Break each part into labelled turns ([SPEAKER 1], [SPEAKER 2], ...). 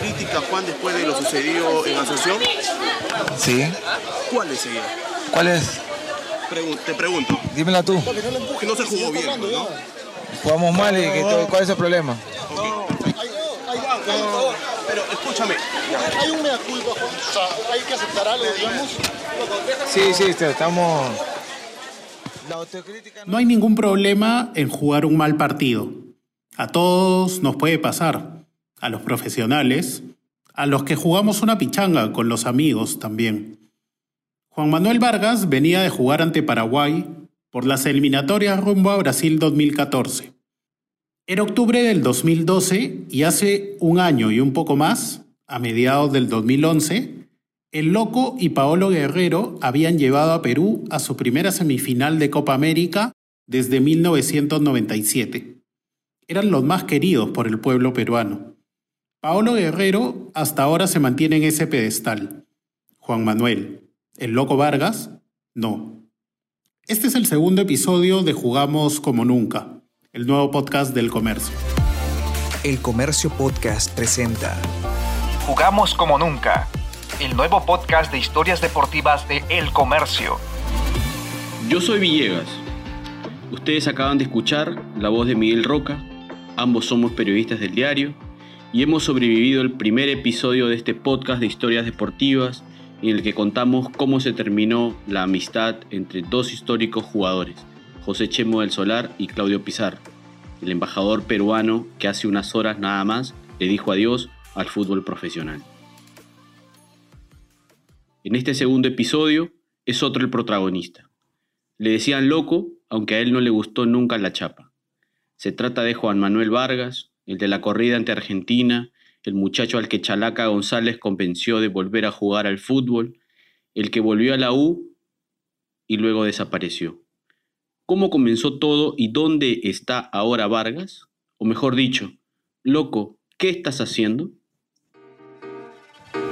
[SPEAKER 1] autocrítica, Juan, después de lo sucedido en Asunción?
[SPEAKER 2] Sí.
[SPEAKER 1] ¿Cuál es ella?
[SPEAKER 2] ¿Cuál es?
[SPEAKER 1] Pregun- te pregunto.
[SPEAKER 2] Dímela tú.
[SPEAKER 1] Que no se jugó bien, ¿no?
[SPEAKER 2] Jugamos mal y que- ¿cuál es el problema?
[SPEAKER 1] Pero escúchame,
[SPEAKER 3] Hay un mea culpa, Juan. O sea, hay que aceptar algo, digamos.
[SPEAKER 2] Sí, sí, estamos... La autocrítica
[SPEAKER 4] No hay ningún problema en jugar un mal partido. A todos nos puede pasar. A los profesionales, a los que jugamos una pichanga con los amigos también. Juan Manuel Vargas venía de jugar ante Paraguay por las eliminatorias rumbo a Brasil 2014. Era octubre del 2012 y hace un año y un poco más, a mediados del 2011, el Loco y Paolo Guerrero habían llevado a Perú a su primera semifinal de Copa América desde 1997. Eran los más queridos por el pueblo peruano. Paolo Guerrero hasta ahora se mantiene en ese pedestal. Juan Manuel, el Loco Vargas, no. Este es el segundo episodio de Jugamos como Nunca, el nuevo podcast del comercio.
[SPEAKER 5] El Comercio Podcast presenta
[SPEAKER 6] Jugamos como nunca. El nuevo podcast de historias deportivas de El Comercio.
[SPEAKER 7] Yo soy Villegas. Ustedes acaban de escuchar la voz de Miguel Roca. Ambos somos periodistas del diario y hemos sobrevivido el primer episodio de este podcast de historias deportivas en el que contamos cómo se terminó la amistad entre dos históricos jugadores, José Chemo del Solar y Claudio Pizarro, el embajador peruano que hace unas horas nada más le dijo adiós al fútbol profesional. En este segundo episodio es otro el protagonista. Le decían loco, aunque a él no le gustó nunca la chapa. Se trata de Juan Manuel Vargas, el de la corrida ante Argentina, el muchacho al que Chalaca González convenció de volver a jugar al fútbol, el que volvió a la U y luego desapareció. ¿Cómo comenzó todo y dónde está ahora Vargas? O mejor dicho, loco, ¿qué estás haciendo?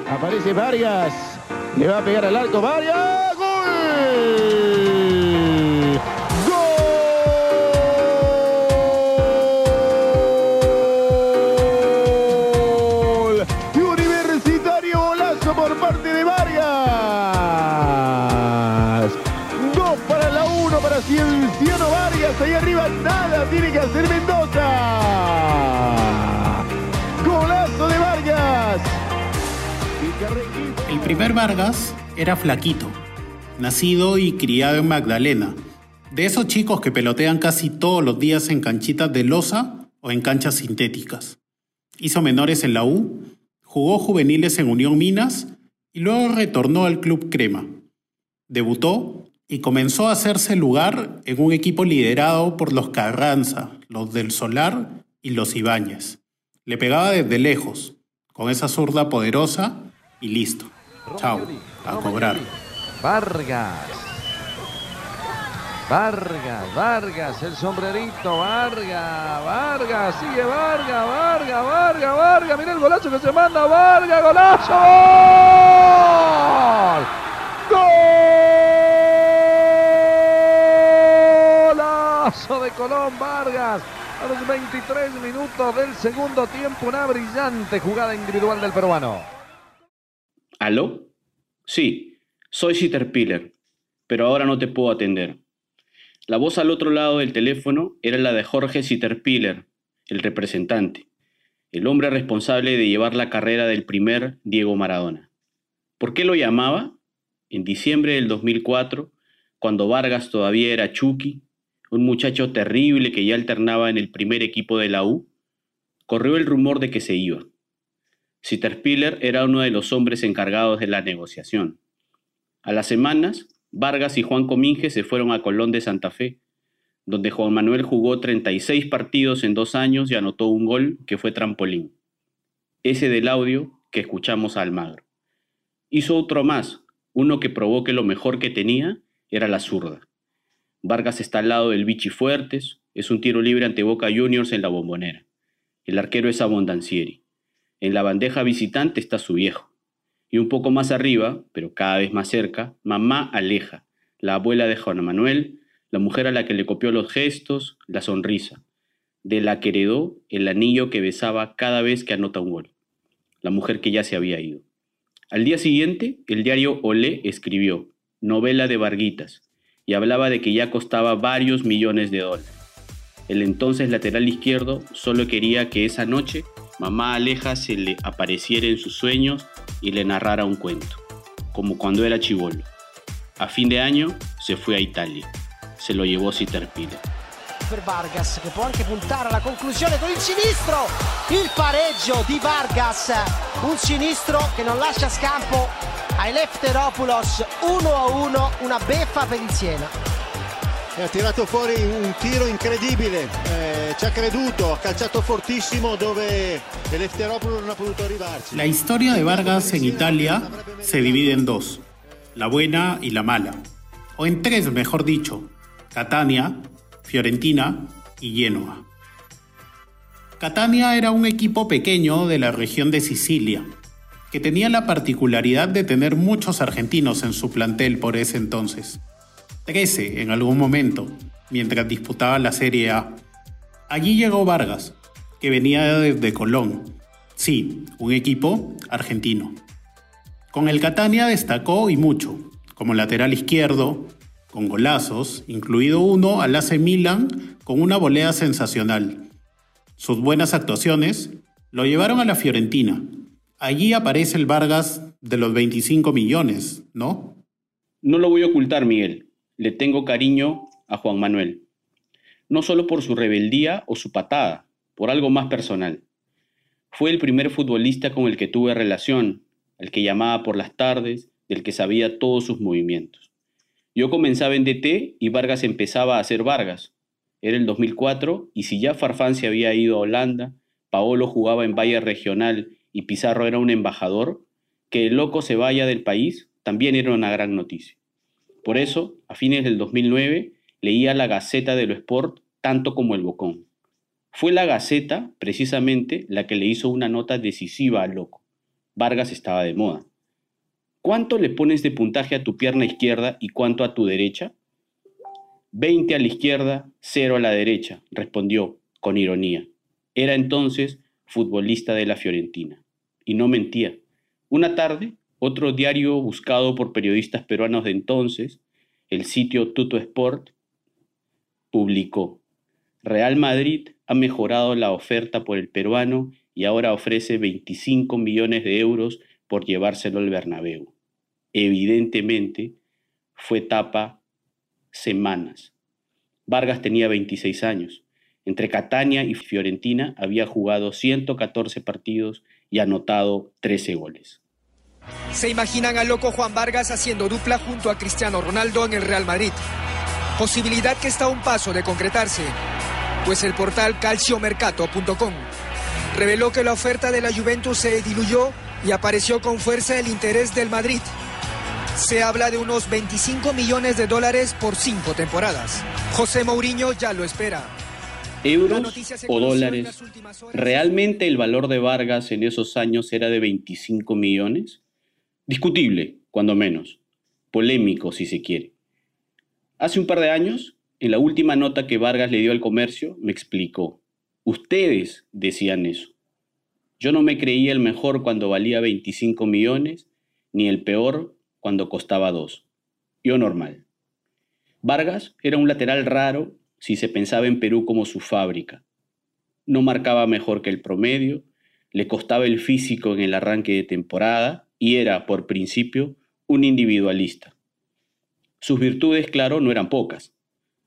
[SPEAKER 8] Aparece Vargas. Le va a pegar al arco. Vargas. ¡Gol!
[SPEAKER 4] Primer Vargas era flaquito, nacido y criado en Magdalena, de esos chicos que pelotean casi todos los días en canchitas de losa o en canchas sintéticas. Hizo menores en la U, jugó juveniles en Unión Minas y luego retornó al Club Crema. Debutó y comenzó a hacerse lugar en un equipo liderado por los Carranza, los del Solar y los Ibáñez. Le pegaba desde lejos, con esa zurda poderosa y listo. Chao, a cobrar.
[SPEAKER 9] Vargas. Vargas, Vargas, el sombrerito, Vargas, Vargas, sigue Vargas, Vargas, Vargas, Vargas, mira el golazo que se manda, Vargas, golazo, gol, golazo de Colón Vargas, a los 23 minutos del segundo tiempo, una brillante jugada individual del peruano.
[SPEAKER 7] ¿Aló? Sí, soy Sitterpiller, pero ahora no te puedo atender. La voz al otro lado del teléfono era la de Jorge Sitterpiller, el representante, el hombre responsable de llevar la carrera del primer Diego Maradona. ¿Por qué lo llamaba? En diciembre del 2004, cuando Vargas todavía era Chucky, un muchacho terrible que ya alternaba en el primer equipo de la U, corrió el rumor de que se iba. Sitterpiller era uno de los hombres encargados de la negociación. A las semanas, Vargas y Juan Cominge se fueron a Colón de Santa Fe, donde Juan Manuel jugó 36 partidos en dos años y anotó un gol que fue trampolín. Ese del audio que escuchamos a Almagro. Hizo otro más, uno que probó que lo mejor que tenía era la zurda. Vargas está al lado del Vichy Fuertes, es un tiro libre ante Boca Juniors en la bombonera. El arquero es Abondancieri. En la bandeja visitante está su viejo. Y un poco más arriba, pero cada vez más cerca, mamá Aleja, la abuela de Juan Manuel, la mujer a la que le copió los gestos, la sonrisa, de la que heredó el anillo que besaba cada vez que anota un gol. la mujer que ya se había ido. Al día siguiente, el diario Olé escribió, novela de Varguitas, y hablaba de que ya costaba varios millones de dólares. El entonces lateral izquierdo solo quería que esa noche mamá Aleja se le apareciera en sus sueños y le narrara un cuento, como cuando era chivolo. A fin de año se fue a Italia. Se lo llevó Citerpile.
[SPEAKER 10] per Vargas che può anche puntare alla conclusione con il sinistro il pareggio di Vargas un sinistro che non lascia scampo ai Lefteropoulos 1 a 1 una beffa per il Siena
[SPEAKER 3] E ha tirato fuori un tiro incredibile, eh, ci ha creduto, ha calciato fortissimo dove Elefteropoulos non ha potuto arrivarci.
[SPEAKER 4] La historia de Vargas en Italia se divide en dos, la buena y la mala, o en tres mejor dicho, Catania, Fiorentina y Genoa. Catania era un equipo pequeño de la región de Sicilia, que tenía la particularidad de tener muchos argentinos en su plantel por ese entonces. Trece en algún momento, mientras disputaba la Serie A. Allí llegó Vargas, que venía desde Colón. Sí, un equipo argentino. Con el Catania destacó y mucho, como lateral izquierdo, con golazos, incluido uno al AC Milan con una volea sensacional. Sus buenas actuaciones lo llevaron a la Fiorentina. Allí aparece el Vargas de los 25 millones, ¿no?
[SPEAKER 7] No lo voy a ocultar, Miguel. Le tengo cariño a Juan Manuel. No solo por su rebeldía o su patada, por algo más personal. Fue el primer futbolista con el que tuve relación, el que llamaba por las tardes, del que sabía todos sus movimientos. Yo comenzaba en DT y Vargas empezaba a hacer Vargas. Era el 2004 y si ya Farfán se había ido a Holanda, Paolo jugaba en Valle Regional y Pizarro era un embajador, que el loco se vaya del país también era una gran noticia. Por eso, a fines del 2009, leía la Gaceta de lo Sport tanto como el Bocón. Fue la Gaceta, precisamente, la que le hizo una nota decisiva al loco. Vargas estaba de moda. ¿Cuánto le pones de puntaje a tu pierna izquierda y cuánto a tu derecha? 20 a la izquierda, 0 a la derecha, respondió con ironía. Era entonces futbolista de la Fiorentina. Y no mentía. Una tarde, otro diario buscado por periodistas peruanos de entonces, el sitio Tuto Sport, publicó, Real Madrid ha mejorado la oferta por el peruano y ahora ofrece 25 millones de euros por llevárselo al Bernabéu. Evidentemente, fue tapa semanas. Vargas tenía 26 años. Entre Catania y Fiorentina había jugado 114 partidos y anotado 13 goles.
[SPEAKER 5] Se imaginan al loco Juan Vargas haciendo dupla junto a Cristiano Ronaldo en el Real Madrid. Posibilidad que está a un paso de concretarse, pues el portal calciomercato.com reveló que la oferta de la Juventus se diluyó y apareció con fuerza el interés del Madrid. Se habla de unos 25 millones de dólares por cinco temporadas. José Mourinho ya lo espera.
[SPEAKER 7] ¿Euros o dólares? ¿Realmente el valor de Vargas en esos años era de 25 millones? Discutible, cuando menos. Polémico, si se quiere. Hace un par de años, en la última nota que Vargas le dio al comercio, me explicó. Ustedes decían eso. Yo no me creía el mejor cuando valía 25 millones, ni el peor cuando costaba dos. Yo normal. Vargas era un lateral raro si se pensaba en Perú como su fábrica. No marcaba mejor que el promedio, le costaba el físico en el arranque de temporada y era, por principio, un individualista. Sus virtudes, claro, no eran pocas.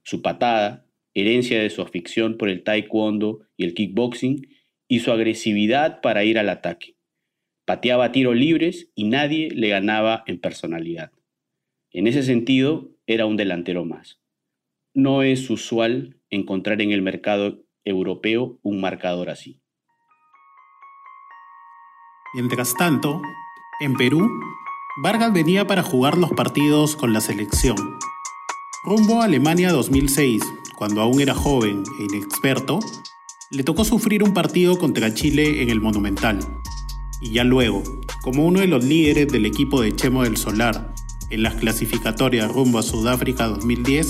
[SPEAKER 7] Su patada, herencia de su afición por el taekwondo y el kickboxing, y su agresividad para ir al ataque. Pateaba tiros libres y nadie le ganaba en personalidad. En ese sentido, era un delantero más. No es usual encontrar en el mercado europeo un marcador así.
[SPEAKER 4] Mientras tanto, en Perú, Vargas venía para jugar los partidos con la selección. Rumbo a Alemania 2006, cuando aún era joven e inexperto, le tocó sufrir un partido contra Chile en el Monumental. Y ya luego, como uno de los líderes del equipo de Chemo del Solar en las clasificatorias rumbo a Sudáfrica 2010,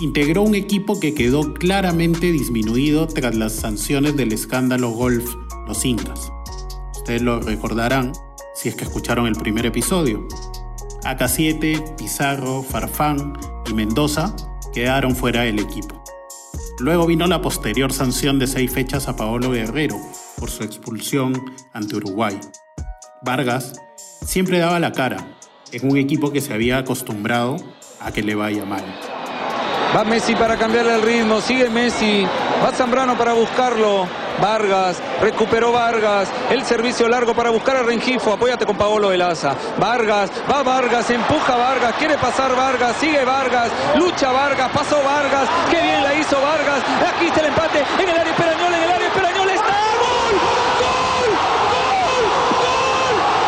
[SPEAKER 4] integró un equipo que quedó claramente disminuido tras las sanciones del escándalo Golf Los Incas. Ustedes lo recordarán si es que escucharon el primer episodio. AK7, Pizarro, Farfán y Mendoza quedaron fuera del equipo. Luego vino la posterior sanción de seis fechas a Paolo Guerrero por su expulsión ante Uruguay. Vargas siempre daba la cara en un equipo que se había acostumbrado a que le vaya mal.
[SPEAKER 9] Va Messi para cambiarle el ritmo, sigue Messi, va Zambrano para buscarlo. Vargas, recuperó Vargas, el servicio largo para buscar a Rengifo, apóyate con Paolo Velaza. Vargas, va Vargas, empuja Vargas, quiere pasar Vargas, sigue Vargas, lucha Vargas, pasó Vargas, qué bien la hizo Vargas, aquí está el empate en el área Esperañol, en el área Esperañol está gol, gol, gol, gol,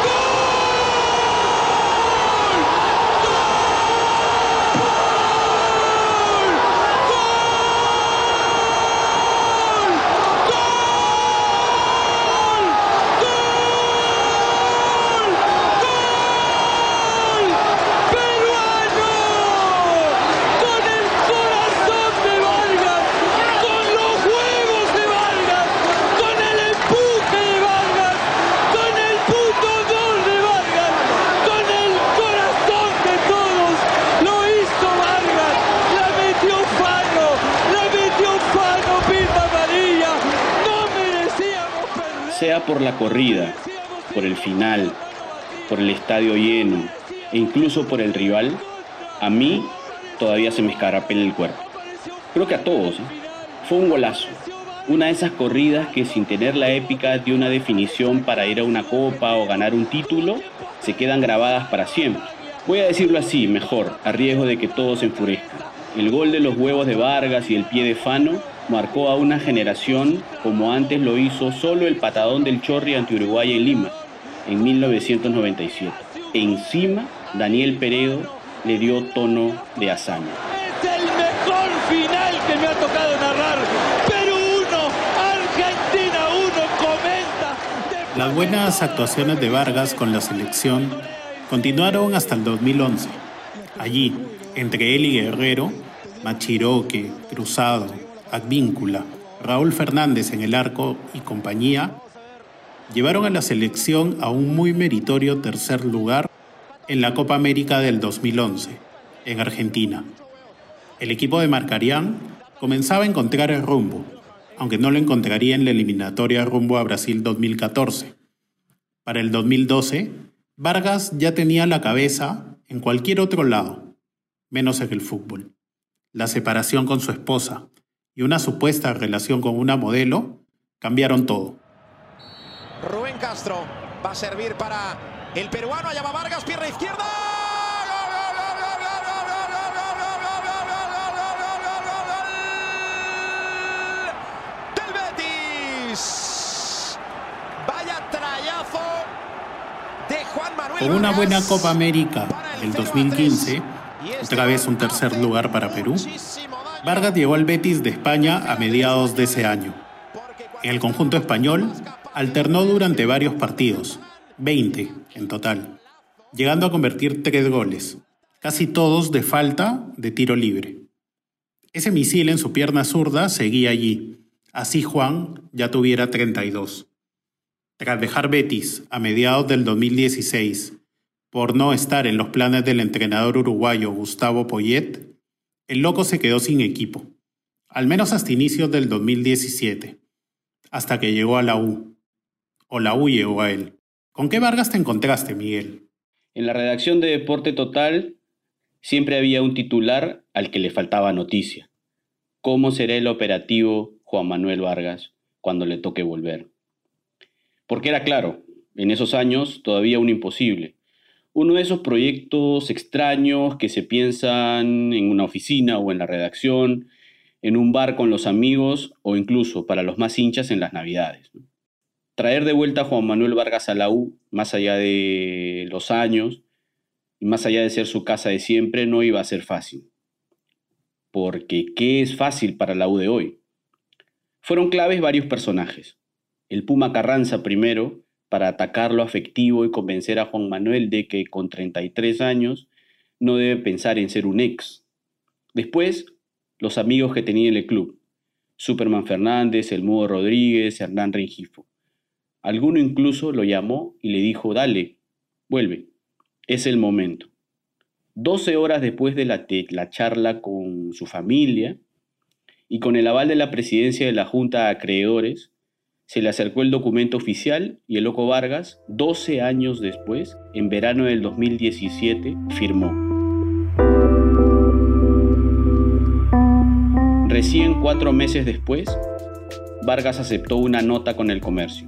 [SPEAKER 9] con el corazón de Vargas, con los huevos de Vargas, con el empuje de Vargas, con el puto gol de Vargas, con el corazón de todos. Lo hizo Vargas, la metió Fano, la metió Fano, pinta amarilla. No merecíamos perder.
[SPEAKER 7] sea por la corrida, por el final, por el estadio lleno e incluso por el rival, a mí todavía se me escarapela el cuerpo. Creo que a todos. ¿eh? Fue un golazo. Una de esas corridas que sin tener la épica de una definición para ir a una copa o ganar un título, se quedan grabadas para siempre. Voy a decirlo así, mejor, a riesgo de que todos se enfurezcan. El gol de los huevos de Vargas y el pie de Fano marcó a una generación como antes lo hizo solo el patadón del Chorri ante Uruguay en Lima, en 1997. Encima, Daniel Peredo le dio tono de hazaña.
[SPEAKER 9] Es el mejor final que me ha tocado narrar. Perú 1, Argentina 1, comenta.
[SPEAKER 4] Las buenas actuaciones de Vargas con la selección continuaron hasta el 2011. Allí, entre él y Guerrero, Machiroque, Cruzado, Advíncula, Raúl Fernández en el arco y compañía, llevaron a la selección a un muy meritorio tercer lugar en la Copa América del 2011, en Argentina. El equipo de Marcarián comenzaba a encontrar el rumbo, aunque no lo encontraría en la eliminatoria rumbo a Brasil 2014. Para el 2012, Vargas ya tenía la cabeza en cualquier otro lado, menos en el fútbol. La separación con su esposa y una supuesta relación con una modelo cambiaron todo.
[SPEAKER 11] Rubén Castro va a servir para el peruano. Va Vargas, pierna izquierda. Del Betis. Vaya Manuel.
[SPEAKER 4] Con una buena Copa América del 2015, otra vez un tercer lugar para Perú, Vargas llegó al Betis de España a mediados de ese año. En el conjunto español, alternó durante varios partidos, 20 en total, llegando a convertir tres goles, casi todos de falta de tiro libre. Ese misil en su pierna zurda seguía allí, así Juan ya tuviera 32. Tras dejar Betis a mediados del 2016 por no estar en los planes del entrenador uruguayo Gustavo Poyet, el loco se quedó sin equipo, al menos hasta inicios del 2017, hasta que llegó a la U. O la U llegó a él. ¿Con qué Vargas te encontraste, Miguel?
[SPEAKER 7] En la redacción de Deporte Total siempre había un titular al que le faltaba noticia. ¿Cómo será el operativo Juan Manuel Vargas cuando le toque volver? Porque era claro, en esos años todavía un imposible. Uno de esos proyectos extraños que se piensan en una oficina o en la redacción, en un bar con los amigos o incluso para los más hinchas en las navidades. Traer de vuelta a Juan Manuel Vargas a la U, más allá de los años y más allá de ser su casa de siempre, no iba a ser fácil. Porque ¿qué es fácil para la U de hoy? Fueron claves varios personajes. El Puma Carranza primero, para atacar lo afectivo y convencer a Juan Manuel de que con 33 años no debe pensar en ser un ex. Después, los amigos que tenía en el club. Superman Fernández, El Mudo Rodríguez, Hernán Rengifo. Alguno incluso lo llamó y le dijo, dale, vuelve, es el momento. 12 horas después de la, de la charla con su familia y con el aval de la presidencia de la Junta de Acreedores, se le acercó el documento oficial y el loco Vargas, 12 años después, en verano del 2017, firmó. Recién cuatro meses después, Vargas aceptó una nota con el comercio.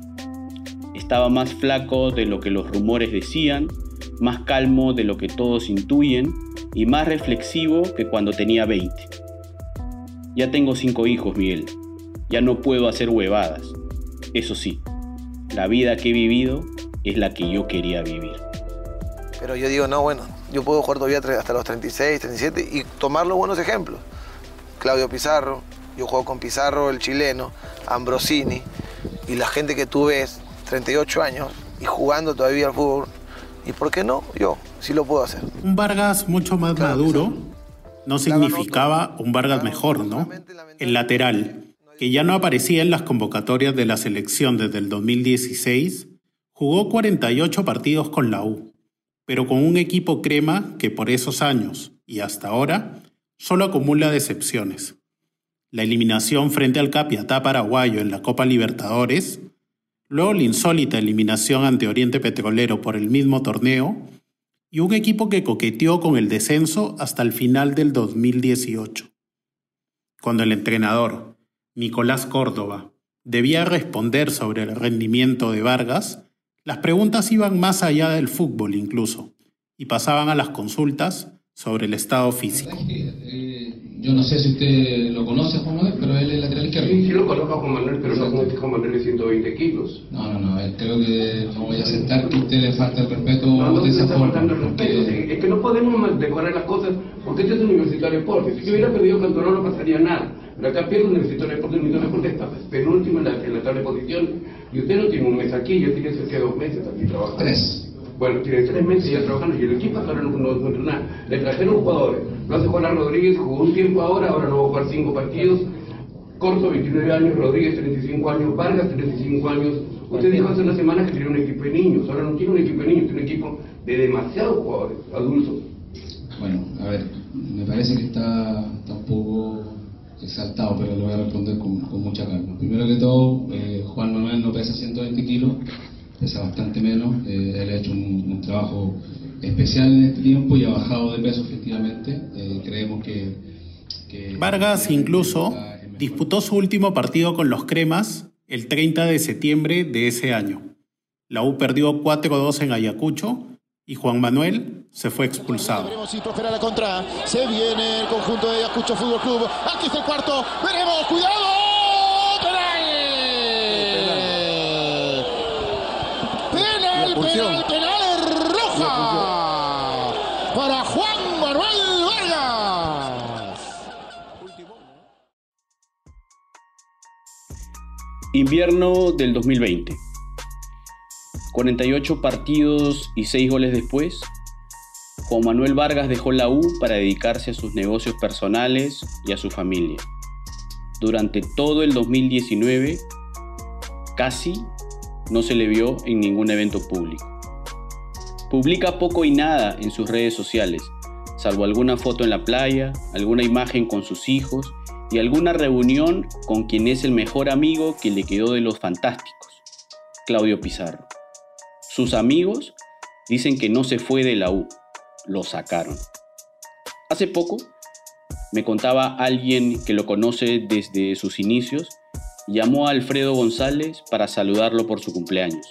[SPEAKER 7] Estaba más flaco de lo que los rumores decían, más calmo de lo que todos intuyen y más reflexivo que cuando tenía 20. Ya tengo cinco hijos, Miguel. Ya no puedo hacer huevadas. Eso sí, la vida que he vivido es la que yo quería vivir.
[SPEAKER 12] Pero yo digo, no, bueno, yo puedo jugar todavía hasta los 36, 37 y tomar los buenos ejemplos. Claudio Pizarro, yo juego con Pizarro, el chileno, Ambrosini, y la gente que tú ves, 38 años, y jugando todavía al fútbol. ¿Y por qué no? Yo sí lo puedo hacer.
[SPEAKER 4] Un Vargas mucho más maduro no significaba un Vargas mejor, ¿no? El lateral, que ya no aparecía en las convocatorias de la selección desde el 2016, jugó 48 partidos con la U, pero con un equipo crema que por esos años y hasta ahora solo acumula decepciones. La eliminación frente al Capiatá paraguayo en la Copa Libertadores, luego la insólita eliminación ante Oriente Petrolero por el mismo torneo, y un equipo que coqueteó con el descenso hasta el final del 2018. Cuando el entrenador, Nicolás Córdoba, debía responder sobre el rendimiento de Vargas, las preguntas iban más allá del fútbol incluso, y pasaban a las consultas sobre el estado físico.
[SPEAKER 13] Yo no sé si usted lo conoce a Juan Manuel, pero él es lateral izquierdo.
[SPEAKER 14] Sí, sí lo conozco a Juan Manuel, pero no como este Juan Manuel de 120 kilos.
[SPEAKER 13] No, no, no, creo que no voy a aceptar que usted le falta el respeto
[SPEAKER 14] no, no
[SPEAKER 13] de esa
[SPEAKER 14] está
[SPEAKER 13] forma.
[SPEAKER 14] faltando el respeto. Es que no podemos decorar las cosas porque este es universitario deporte. Si yo hubiera perdido Cantorón no pasaría nada. Pero acá pierde universitario deporte, universitario deporte está penúltimo en la, en la tabla de posiciones. Y usted no tiene un mes aquí, yo tiene cerca de dos meses aquí trabajando.
[SPEAKER 13] Tres.
[SPEAKER 14] Bueno, tiene tres meses ya trabajando y el equipo ahora no, no, entrena. Le trajeron jugadores. Lo hace Juan Rodríguez, jugó un tiempo ahora, ahora no va a jugar cinco partidos. Corto, 29 años, Rodríguez, 35 años, Vargas, 35 años. Usted dijo hace una semana que tenía un equipo de niños, ahora no tiene un equipo de niños, tiene un equipo de demasiados jugadores, adultos.
[SPEAKER 13] Bueno, a ver, me parece que está, está un poco exaltado, pero lo voy a responder con, con mucha calma. Primero que todo, eh, Juan Manuel no pesa 120 kilos, pesa bastante menos. Eh, él ha hecho un, un, trabajo especial en este tiempo y ha bajado de peso efectivamente. Eh, creemos que, que,
[SPEAKER 4] Vargas incluso disputó su último partido con los Cremas el 30 de septiembre de ese año. La U perdió 4-2 en Ayacucho y Juan Manuel se fue expulsado.
[SPEAKER 8] Veremos si prospera la contra. Se viene el conjunto de Ayacucho Fútbol Club. Aquí está el cuarto. Veremos. ¡Cuidado!
[SPEAKER 7] Invierno del 2020. 48 partidos y 6 goles después, Juan Manuel Vargas dejó la U para dedicarse a sus negocios personales y a su familia. Durante todo el 2019, casi no se le vio en ningún evento público. Publica poco y nada en sus redes sociales, salvo alguna foto en la playa, alguna imagen con sus hijos y alguna reunión con quien es el mejor amigo que le quedó de los fantásticos, Claudio Pizarro. Sus amigos dicen que no se fue de la U, lo sacaron. Hace poco me contaba alguien que lo conoce desde sus inicios, llamó a Alfredo González para saludarlo por su cumpleaños.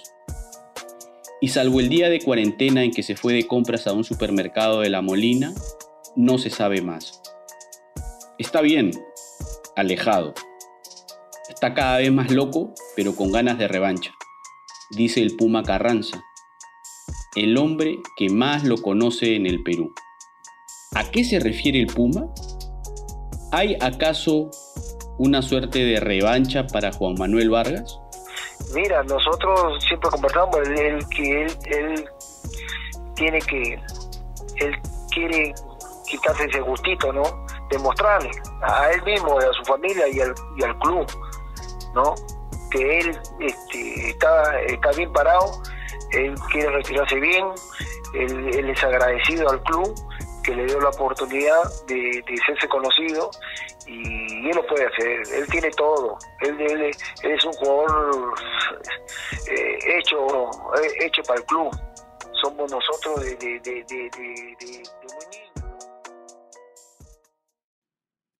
[SPEAKER 7] Y salvo el día de cuarentena en que se fue de compras a un supermercado de La Molina, no se sabe más. Está bien, alejado. Está cada vez más loco, pero con ganas de revancha dice el Puma Carranza, el hombre que más lo conoce en el Perú. ¿A qué se refiere el Puma? ¿Hay acaso una suerte de revancha para Juan Manuel Vargas?
[SPEAKER 15] Mira, nosotros siempre conversamos, él que él, él, tiene que, él quiere quitarse ese gustito, ¿no? Demostrarle a él mismo, a su familia y al, y al club, ¿no? que él este, está, está bien parado, él quiere retirarse bien, él, es agradecido al club que le dio la oportunidad de, de hacerse conocido y él lo puede hacer, él tiene todo, él es un jugador eh, hecho, eh, hecho para el club, somos nosotros de, de, de,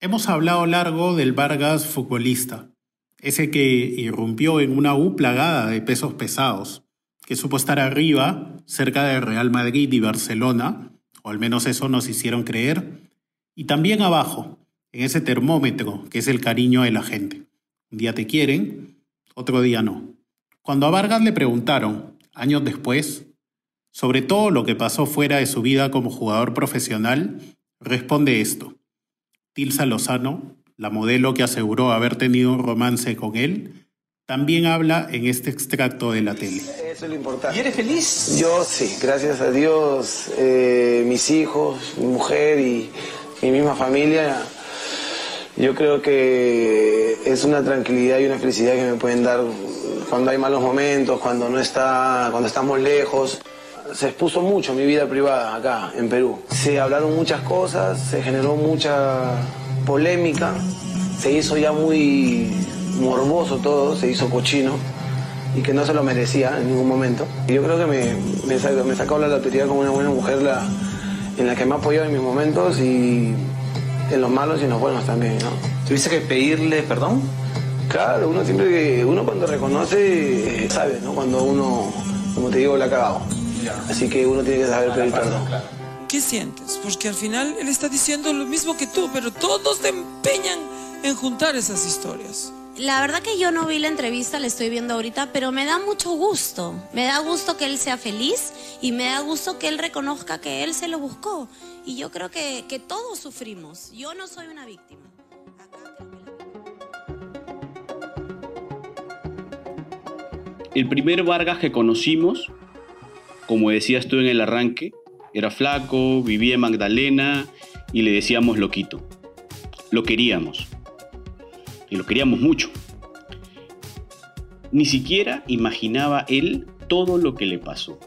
[SPEAKER 4] Hemos hablado largo del Vargas futbolista, ese que irrumpió en una U plagada de pesos pesados, que supo estar arriba, cerca de Real Madrid y Barcelona, o al menos eso nos hicieron creer, y también abajo, en ese termómetro que es el cariño de la gente. Un día te quieren, otro día no. Cuando a Vargas le preguntaron, años después, sobre todo lo que pasó fuera de su vida como jugador profesional, responde esto. Tilsa Lozano, la modelo que aseguró haber tenido un romance con él, también habla en este extracto de la tele.
[SPEAKER 12] Eso es lo importante. ¿Y eres feliz? Yo sí, gracias a Dios, eh, mis hijos, mi mujer y mi misma familia. Yo creo que es una tranquilidad y una felicidad que me pueden dar cuando hay malos momentos, cuando no está, cuando estamos lejos. Se expuso mucho mi vida privada acá en Perú. Se hablaron muchas cosas, se generó mucha polémica, se hizo ya muy morboso todo, se hizo cochino y que no se lo merecía en ningún momento. Y yo creo que me, me, saca- me sacó la lotería como una buena mujer la, en la que me ha apoyado en mis momentos y en los malos y en los buenos también, ¿no? ¿Tuviste que pedirle perdón? Claro, uno siempre que, uno cuando reconoce, eh, sabe, ¿no? Cuando uno, como te digo, la ha cagado. Así que uno tiene que saber pedir perdón.
[SPEAKER 16] ¿Qué sientes? Porque al final él está diciendo lo mismo que tú, pero todos se empeñan en juntar esas historias.
[SPEAKER 17] La verdad que yo no vi la entrevista, la estoy viendo ahorita, pero me da mucho gusto. Me da gusto que él sea feliz y me da gusto que él reconozca que él se lo buscó. Y yo creo que, que todos sufrimos. Yo no soy una víctima.
[SPEAKER 7] El primer Vargas que conocimos, como decías tú en el arranque, era flaco, vivía en Magdalena y le decíamos loquito. Lo queríamos. Y lo queríamos mucho. Ni siquiera imaginaba él todo lo que le pasó.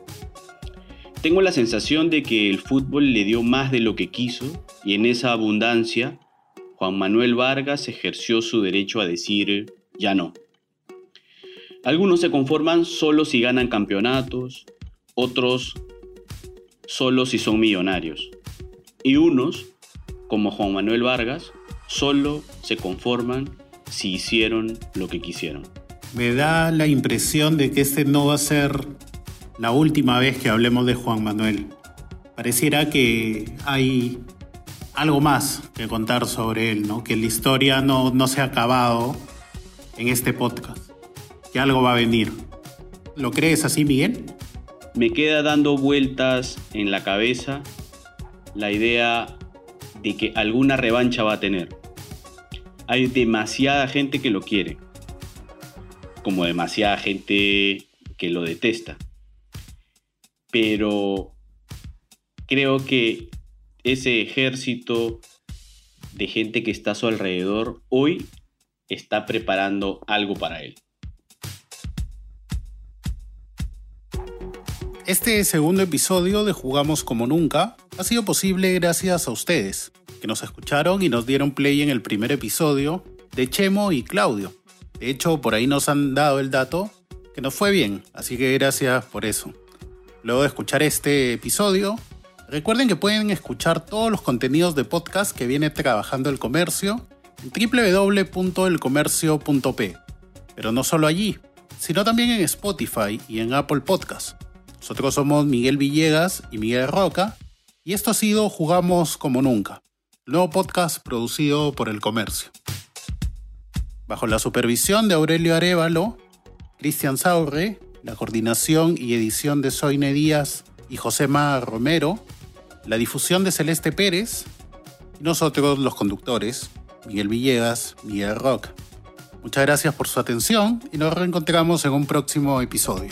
[SPEAKER 7] Tengo la sensación de que el fútbol le dio más de lo que quiso y en esa abundancia Juan Manuel Vargas ejerció su derecho a decir ya no. Algunos se conforman solo si ganan campeonatos, otros solo si son millonarios. Y unos, como Juan Manuel Vargas, solo se conforman si hicieron lo que quisieron.
[SPEAKER 4] Me da la impresión de que este no va a ser la última vez que hablemos de Juan Manuel. Pareciera que hay algo más que contar sobre él, ¿no? Que la historia no, no se ha acabado en este podcast. Que algo va a venir. ¿Lo crees así, Miguel?
[SPEAKER 7] Me queda dando vueltas en la cabeza la idea de que alguna revancha va a tener. Hay demasiada gente que lo quiere, como demasiada gente que lo detesta. Pero creo que ese ejército de gente que está a su alrededor hoy está preparando algo para él.
[SPEAKER 4] Este segundo episodio de Jugamos como nunca ha sido posible gracias a ustedes, que nos escucharon y nos dieron play en el primer episodio de Chemo y Claudio. De hecho, por ahí nos han dado el dato que nos fue bien, así que gracias por eso. Luego de escuchar este episodio, recuerden que pueden escuchar todos los contenidos de podcast que viene trabajando el comercio en www.elcomercio.p. Pero no solo allí, sino también en Spotify y en Apple Podcast. Nosotros somos Miguel Villegas y Miguel Roca, y esto ha sido Jugamos como nunca, el nuevo podcast producido por el comercio. Bajo la supervisión de Aurelio Arevalo, Cristian Saurre, la coordinación y edición de Soine Díaz y Josema Romero, la difusión de Celeste Pérez, y nosotros los conductores, Miguel Villegas, Miguel Roca. Muchas gracias por su atención y nos reencontramos en un próximo episodio.